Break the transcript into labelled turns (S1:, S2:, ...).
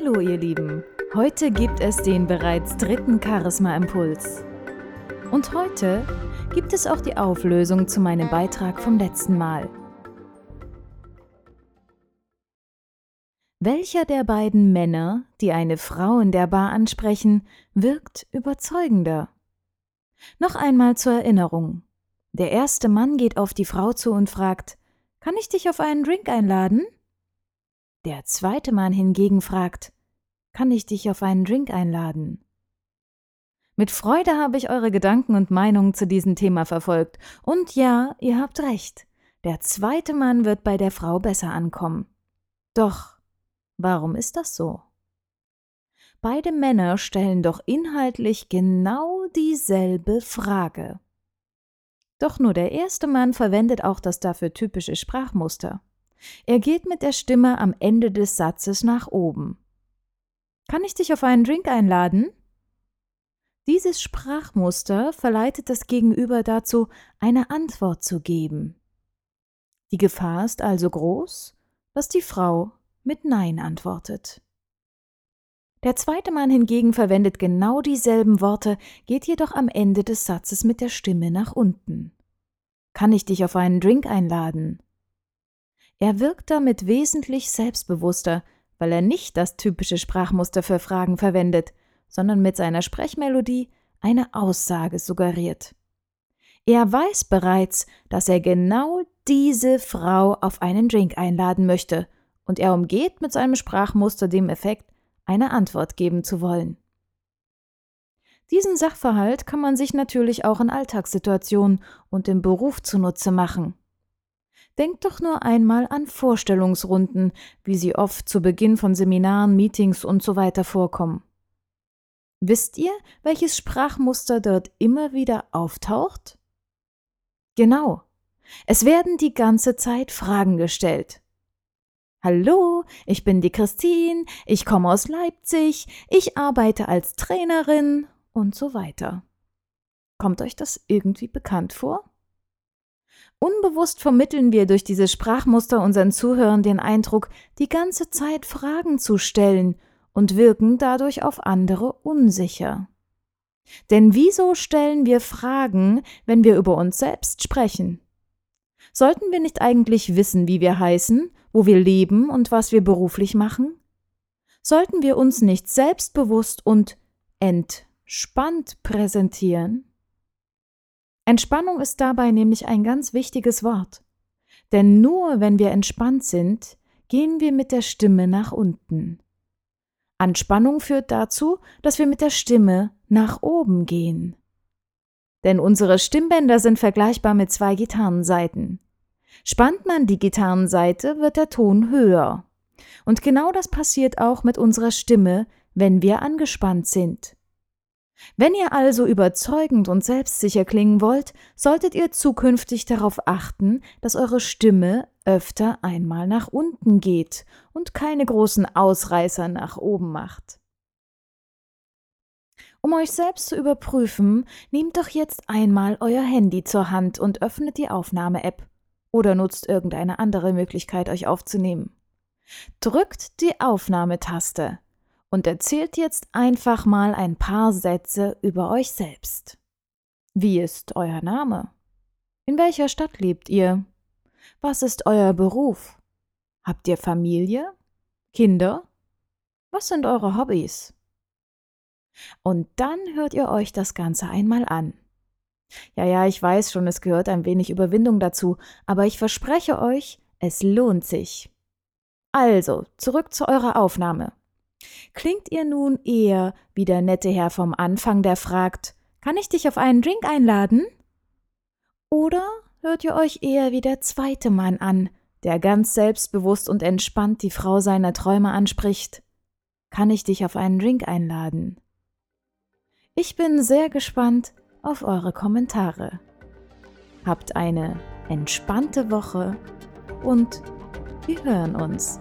S1: Hallo ihr Lieben, heute gibt es den bereits dritten Charisma-Impuls. Und heute gibt es auch die Auflösung zu meinem Beitrag vom letzten Mal. Welcher der beiden Männer, die eine Frau in der Bar ansprechen, wirkt überzeugender? Noch einmal zur Erinnerung. Der erste Mann geht auf die Frau zu und fragt, kann ich dich auf einen Drink einladen? Der zweite Mann hingegen fragt, kann ich dich auf einen Drink einladen? Mit Freude habe ich eure Gedanken und Meinungen zu diesem Thema verfolgt. Und ja, ihr habt recht. Der zweite Mann wird bei der Frau besser ankommen. Doch, warum ist das so? Beide Männer stellen doch inhaltlich genau dieselbe Frage. Doch nur der erste Mann verwendet auch das dafür typische Sprachmuster. Er geht mit der Stimme am Ende des Satzes nach oben. Kann ich dich auf einen Drink einladen? Dieses Sprachmuster verleitet das Gegenüber dazu, eine Antwort zu geben. Die Gefahr ist also groß, dass die Frau mit Nein antwortet. Der zweite Mann hingegen verwendet genau dieselben Worte, geht jedoch am Ende des Satzes mit der Stimme nach unten. Kann ich dich auf einen Drink einladen? Er wirkt damit wesentlich selbstbewusster, weil er nicht das typische Sprachmuster für Fragen verwendet, sondern mit seiner Sprechmelodie eine Aussage suggeriert. Er weiß bereits, dass er genau diese Frau auf einen Drink einladen möchte, und er umgeht mit seinem Sprachmuster dem Effekt, eine Antwort geben zu wollen. Diesen Sachverhalt kann man sich natürlich auch in Alltagssituationen und im Beruf zunutze machen. Denkt doch nur einmal an Vorstellungsrunden, wie sie oft zu Beginn von Seminaren, Meetings und so weiter vorkommen. Wisst ihr, welches Sprachmuster dort immer wieder auftaucht? Genau. Es werden die ganze Zeit Fragen gestellt. Hallo, ich bin die Christine, ich komme aus Leipzig, ich arbeite als Trainerin und so weiter. Kommt euch das irgendwie bekannt vor? Unbewusst vermitteln wir durch dieses Sprachmuster unseren Zuhörern den Eindruck, die ganze Zeit Fragen zu stellen und wirken dadurch auf andere unsicher. Denn wieso stellen wir Fragen, wenn wir über uns selbst sprechen? Sollten wir nicht eigentlich wissen, wie wir heißen, wo wir leben und was wir beruflich machen? Sollten wir uns nicht selbstbewusst und entspannt präsentieren? Entspannung ist dabei nämlich ein ganz wichtiges Wort. Denn nur wenn wir entspannt sind, gehen wir mit der Stimme nach unten. Anspannung führt dazu, dass wir mit der Stimme nach oben gehen. Denn unsere Stimmbänder sind vergleichbar mit zwei Gitarrenseiten. Spannt man die Gitarrenseite, wird der Ton höher. Und genau das passiert auch mit unserer Stimme, wenn wir angespannt sind. Wenn ihr also überzeugend und selbstsicher klingen wollt, solltet ihr zukünftig darauf achten, dass eure Stimme öfter einmal nach unten geht und keine großen Ausreißer nach oben macht. Um euch selbst zu überprüfen, nehmt doch jetzt einmal euer Handy zur Hand und öffnet die Aufnahme-App oder nutzt irgendeine andere Möglichkeit, euch aufzunehmen. Drückt die Aufnahmetaste und erzählt jetzt einfach mal ein paar Sätze über euch selbst. Wie ist euer Name? In welcher Stadt lebt ihr? Was ist euer Beruf? Habt ihr Familie? Kinder? Was sind eure Hobbys? Und dann hört ihr euch das Ganze einmal an. Ja, ja, ich weiß schon, es gehört ein wenig Überwindung dazu, aber ich verspreche euch, es lohnt sich. Also, zurück zu eurer Aufnahme. Klingt ihr nun eher wie der nette Herr vom Anfang, der fragt, kann ich dich auf einen Drink einladen? Oder hört ihr euch eher wie der zweite Mann an, der ganz selbstbewusst und entspannt die Frau seiner Träume anspricht? Kann ich dich auf einen Drink einladen? Ich bin sehr gespannt auf eure Kommentare. Habt eine entspannte Woche und wir hören uns.